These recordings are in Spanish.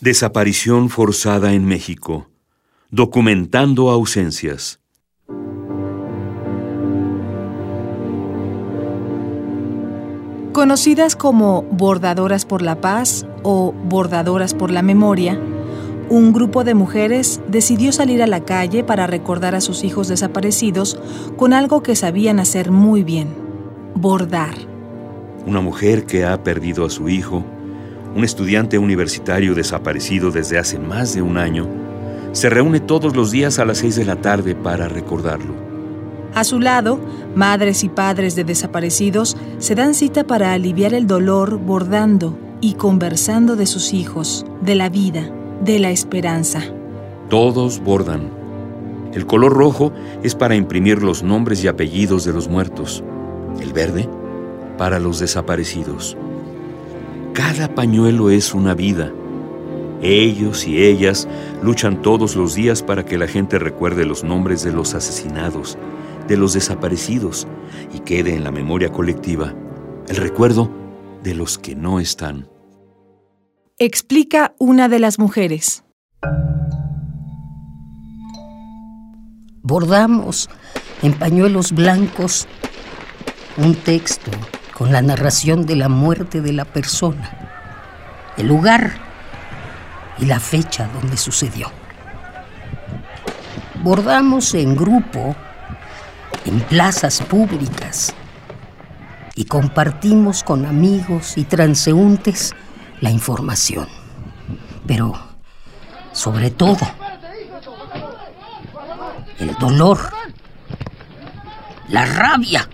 Desaparición forzada en México. Documentando ausencias. Conocidas como bordadoras por la paz o bordadoras por la memoria, un grupo de mujeres decidió salir a la calle para recordar a sus hijos desaparecidos con algo que sabían hacer muy bien, bordar. Una mujer que ha perdido a su hijo, un estudiante universitario desaparecido desde hace más de un año, se reúne todos los días a las seis de la tarde para recordarlo. A su lado, madres y padres de desaparecidos se dan cita para aliviar el dolor bordando y conversando de sus hijos, de la vida, de la esperanza. Todos bordan. El color rojo es para imprimir los nombres y apellidos de los muertos. El verde, para los desaparecidos. Cada pañuelo es una vida. Ellos y ellas luchan todos los días para que la gente recuerde los nombres de los asesinados, de los desaparecidos y quede en la memoria colectiva el recuerdo de los que no están. Explica una de las mujeres. Bordamos en pañuelos blancos un texto con la narración de la muerte de la persona, el lugar y la fecha donde sucedió. Bordamos en grupo en plazas públicas y compartimos con amigos y transeúntes la información. Pero, sobre todo, el dolor, la rabia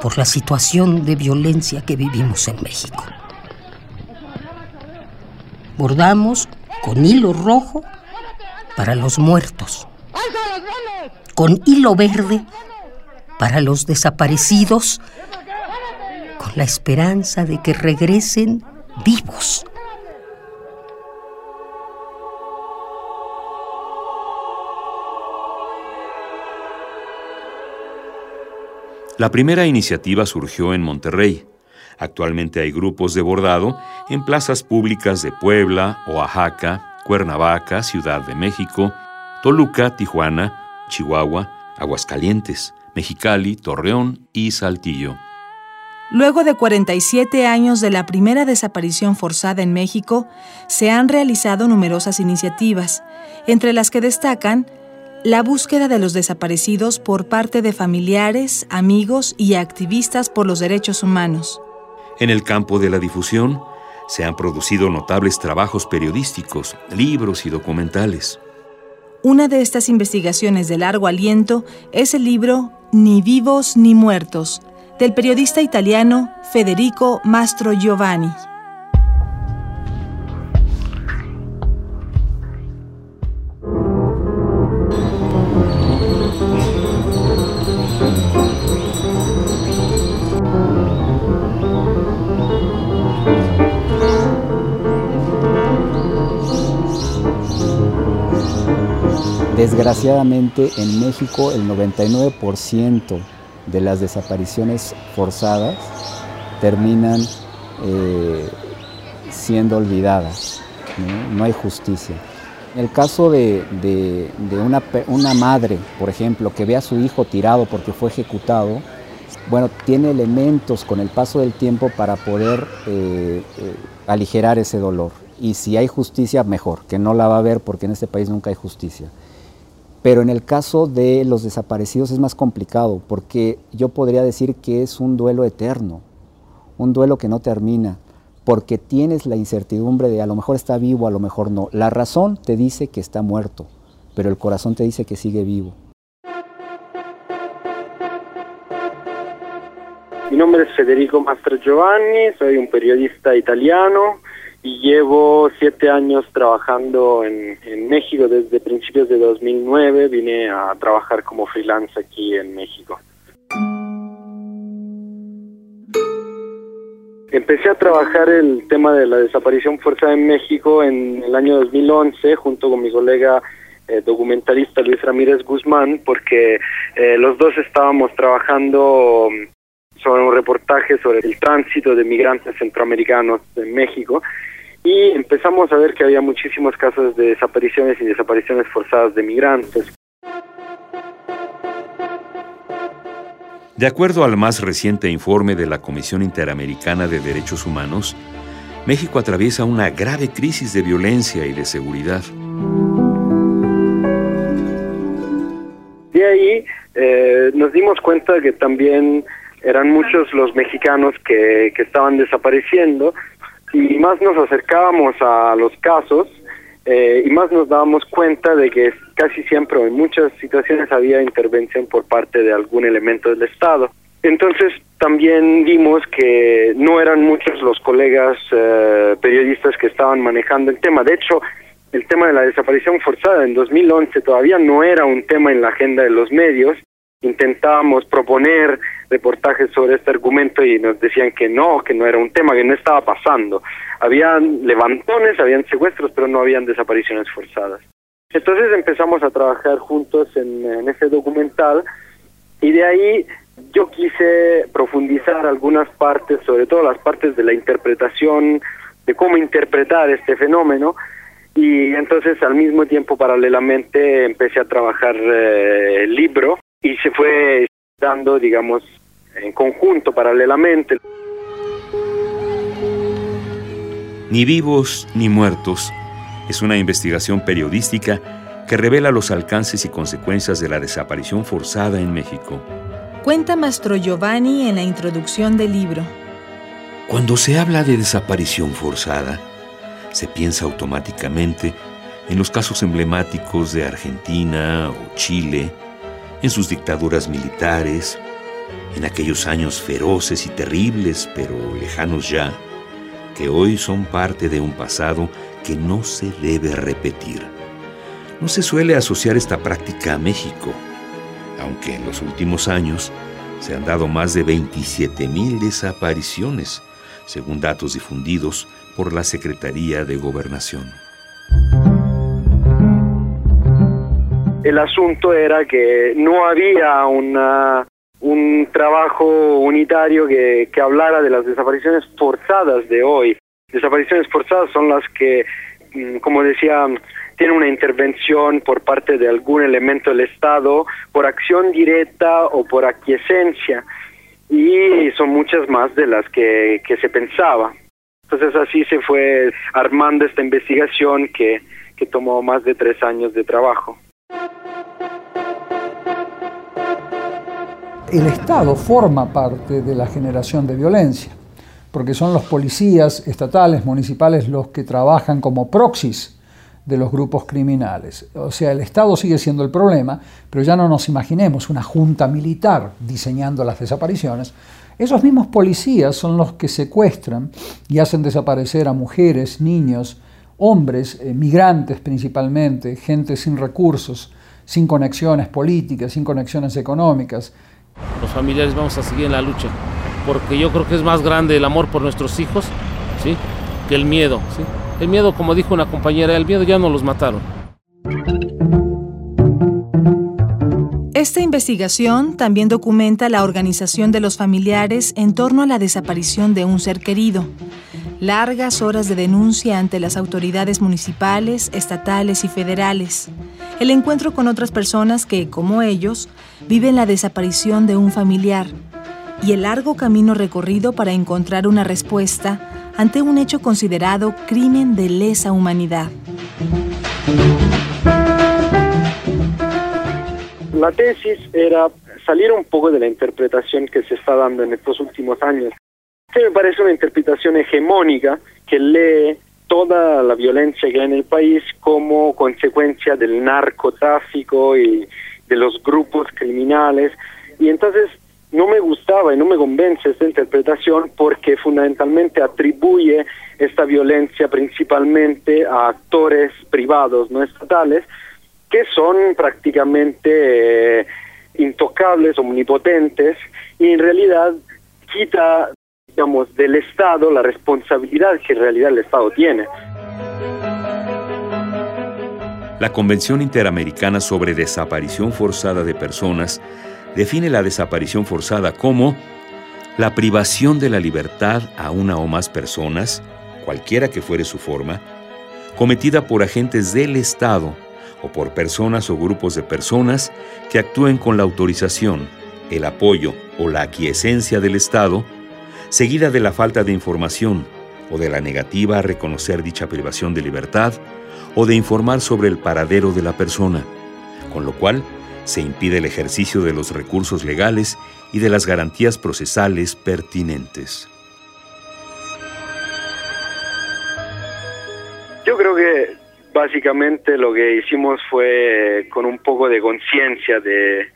por la situación de violencia que vivimos en México. Bordamos con hilo rojo para los muertos, con hilo verde para los desaparecidos, con la esperanza de que regresen vivos. La primera iniciativa surgió en Monterrey. Actualmente hay grupos de bordado en plazas públicas de Puebla, Oaxaca, Cuernavaca, Ciudad de México, Toluca, Tijuana, Chihuahua, Aguascalientes, Mexicali, Torreón y Saltillo. Luego de 47 años de la primera desaparición forzada en México, se han realizado numerosas iniciativas, entre las que destacan la búsqueda de los desaparecidos por parte de familiares, amigos y activistas por los derechos humanos. En el campo de la difusión, se han producido notables trabajos periodísticos, libros y documentales. Una de estas investigaciones de largo aliento es el libro Ni vivos ni muertos, del periodista italiano Federico Mastro Giovanni. Desgraciadamente en México el 99% de las desapariciones forzadas terminan eh, siendo olvidadas, ¿no? hay justicia. En el caso de, una, madre, por ejemplo, que ve a su hijo tirado porque fue ejecutado, bueno, tiene elementos con el paso del tiempo para poder eh, eh, aligerar ese dolor. Y si hay justicia, mejor, que no la va a ver porque en este país nunca hay justicia. Pero en el caso de los desaparecidos es más complicado porque yo podría decir que es un duelo eterno, un duelo que no termina, porque tienes la incertidumbre de a lo mejor está vivo, a lo mejor no. La razón te dice que está muerto, pero el corazón te dice que sigue vivo. Mi nombre es Federico Mastro Giovanni, soy un periodista italiano y llevo siete años trabajando en, en, México desde principios de 2009. Vine a trabajar como freelance aquí en México. Empecé a trabajar el tema de la desaparición forzada en México en el año 2011 junto con mi colega eh, documentalista Luis Ramírez Guzmán porque eh, los dos estábamos trabajando sobre un reportaje sobre el tránsito de migrantes centroamericanos en México y empezamos a ver que había muchísimos casos de desapariciones y desapariciones forzadas de migrantes. De acuerdo al más reciente informe de la Comisión Interamericana de Derechos Humanos, México atraviesa una grave crisis de violencia y de seguridad. De ahí eh, nos dimos cuenta que también eran muchos los mexicanos que, que estaban desapareciendo y más nos acercábamos a los casos eh, y más nos dábamos cuenta de que casi siempre en muchas situaciones había intervención por parte de algún elemento del Estado. Entonces también vimos que no eran muchos los colegas eh, periodistas que estaban manejando el tema. De hecho, el tema de la desaparición forzada en 2011 todavía no era un tema en la agenda de los medios intentábamos proponer reportajes sobre este argumento y nos decían que no, que no era un tema, que no estaba pasando. Habían levantones, habían secuestros, pero no habían desapariciones forzadas. Entonces empezamos a trabajar juntos en, en ese documental y de ahí yo quise profundizar algunas partes, sobre todo las partes de la interpretación, de cómo interpretar este fenómeno, y entonces al mismo tiempo paralelamente empecé a trabajar eh, el libro y se fue dando, digamos, en conjunto, paralelamente. Ni vivos ni muertos es una investigación periodística que revela los alcances y consecuencias de la desaparición forzada en México. Cuenta Mastro Giovanni en la introducción del libro. Cuando se habla de desaparición forzada, se piensa automáticamente en los casos emblemáticos de Argentina o Chile, en sus dictaduras militares, en aquellos años feroces y terribles, pero lejanos ya, que hoy son parte de un pasado que no se debe repetir. No se suele asociar esta práctica a México, aunque en los últimos años se han dado más de 27.000 desapariciones, según datos difundidos por la Secretaría de Gobernación. El asunto era que no había una, un trabajo unitario que, que hablara de las desapariciones forzadas de hoy. Desapariciones forzadas son las que, mm, como decía, tienen una intervención por parte de algún elemento del Estado por acción directa o por aquiescencia y son muchas más de las que, que se pensaba. Entonces así se fue armando esta investigación que, que tomó más de tres años de trabajo. El Estado forma parte de la generación de violencia, porque son los policías estatales, municipales, los que trabajan como proxys de los grupos criminales. O sea, el Estado sigue siendo el problema, pero ya no nos imaginemos una junta militar diseñando las desapariciones. Esos mismos policías son los que secuestran y hacen desaparecer a mujeres, niños, hombres, eh, migrantes principalmente, gente sin recursos, sin conexiones políticas, sin conexiones económicas, los familiares vamos a seguir en la lucha, porque yo creo que es más grande el amor por nuestros hijos, ¿sí? Que el miedo, ¿sí? El miedo, como dijo una compañera, el miedo ya no los mataron. Esta investigación también documenta la organización de los familiares en torno a la desaparición de un ser querido. Largas horas de denuncia ante las autoridades municipales, estatales y federales. El encuentro con otras personas que, como ellos, viven la desaparición de un familiar y el largo camino recorrido para encontrar una respuesta ante un hecho considerado crimen de lesa humanidad. La tesis era salir un poco de la interpretación que se está dando en estos últimos años. Me parece una interpretación hegemónica que lee toda la violencia que hay en el país como consecuencia del narcotráfico y de los grupos criminales. Y entonces no me gustaba y no me convence esta interpretación porque fundamentalmente atribuye esta violencia principalmente a actores privados, no estatales, que son prácticamente eh, intocables, omnipotentes, y en realidad quita, digamos, del Estado la responsabilidad que en realidad el Estado tiene. La Convención Interamericana sobre Desaparición Forzada de Personas define la desaparición forzada como la privación de la libertad a una o más personas, cualquiera que fuere su forma, cometida por agentes del Estado o por personas o grupos de personas que actúen con la autorización, el apoyo o la aquiescencia del Estado, seguida de la falta de información o de la negativa a reconocer dicha privación de libertad o de informar sobre el paradero de la persona, con lo cual se impide el ejercicio de los recursos legales y de las garantías procesales pertinentes. Yo creo que básicamente lo que hicimos fue con un poco de conciencia de,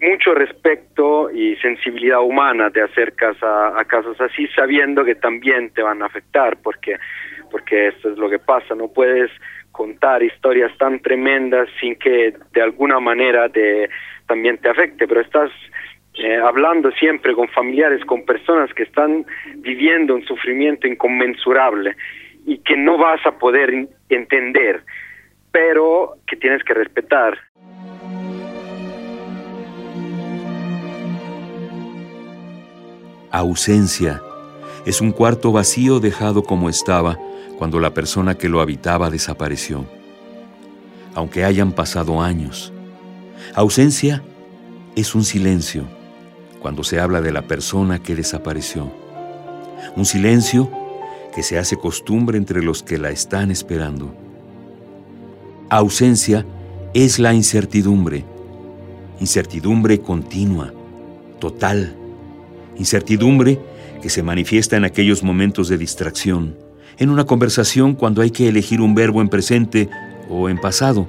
mucho respeto y sensibilidad humana te acercas a, a, casos así sabiendo que también te van a afectar porque porque esto es lo que pasa no puedes contar historias tan tremendas sin que de alguna manera te también te afecte, pero estás eh, hablando siempre con familiares, con personas que están viviendo un sufrimiento inconmensurable y que no vas a poder entender, pero que tienes que respetar. Ausencia. Es un cuarto vacío dejado como estaba cuando la persona que lo habitaba desapareció. Aunque hayan pasado años. Ausencia es un silencio cuando se habla de la persona que desapareció. Un silencio que se hace costumbre entre los que la están esperando. Ausencia es la incertidumbre, incertidumbre continua, total, incertidumbre que se manifiesta en aquellos momentos de distracción, en una conversación cuando hay que elegir un verbo en presente o en pasado,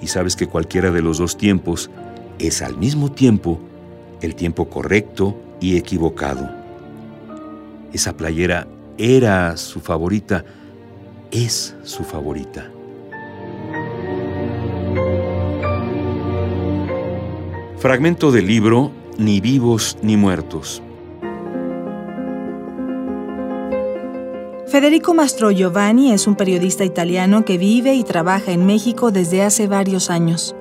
y sabes que cualquiera de los dos tiempos es al mismo tiempo el tiempo correcto y equivocado. Esa playera era su favorita, es su favorita. Fragmento del libro Ni vivos ni muertos Federico Mastro Giovanni es un periodista italiano que vive y trabaja en México desde hace varios años.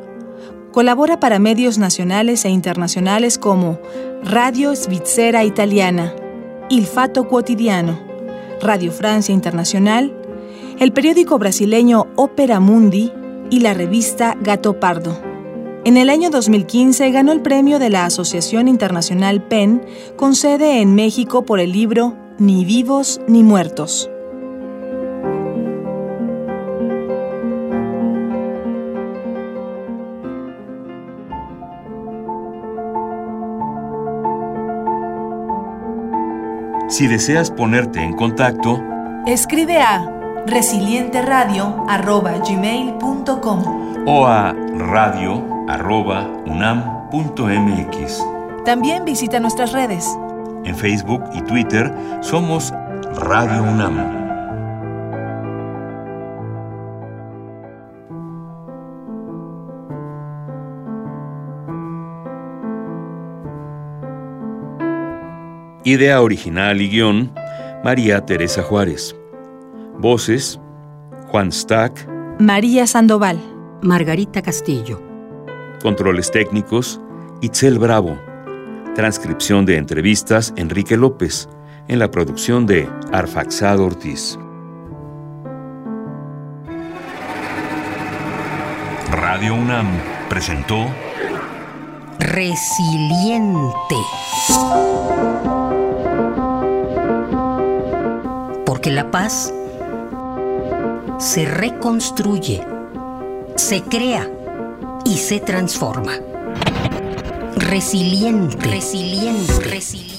Colabora para medios nacionales e internacionales como Radio Svizzera Italiana, Il Fatto Quotidiano, Radio Francia Internacional, el periódico brasileño Opera Mundi y la revista Gato Pardo. En el año 2015 ganó el premio de la Asociación Internacional PEN con sede en México por el libro ni vivos ni muertos. Si deseas ponerte en contacto, escribe a resilienteradio.gmail.com o a radio.unam.mx. También visita nuestras redes. En Facebook y Twitter somos Radio UNAM. Idea original y guion, María Teresa Juárez. Voces, Juan Stack, María Sandoval, Margarita Castillo. Controles técnicos, Itzel Bravo. Transcripción de entrevistas, Enrique López. En la producción de Arfaxado Ortiz. Radio UNAM presentó Resiliente. Porque la paz se reconstruye, se crea y se transforma. Resiliente. Resiliente. Resiliente.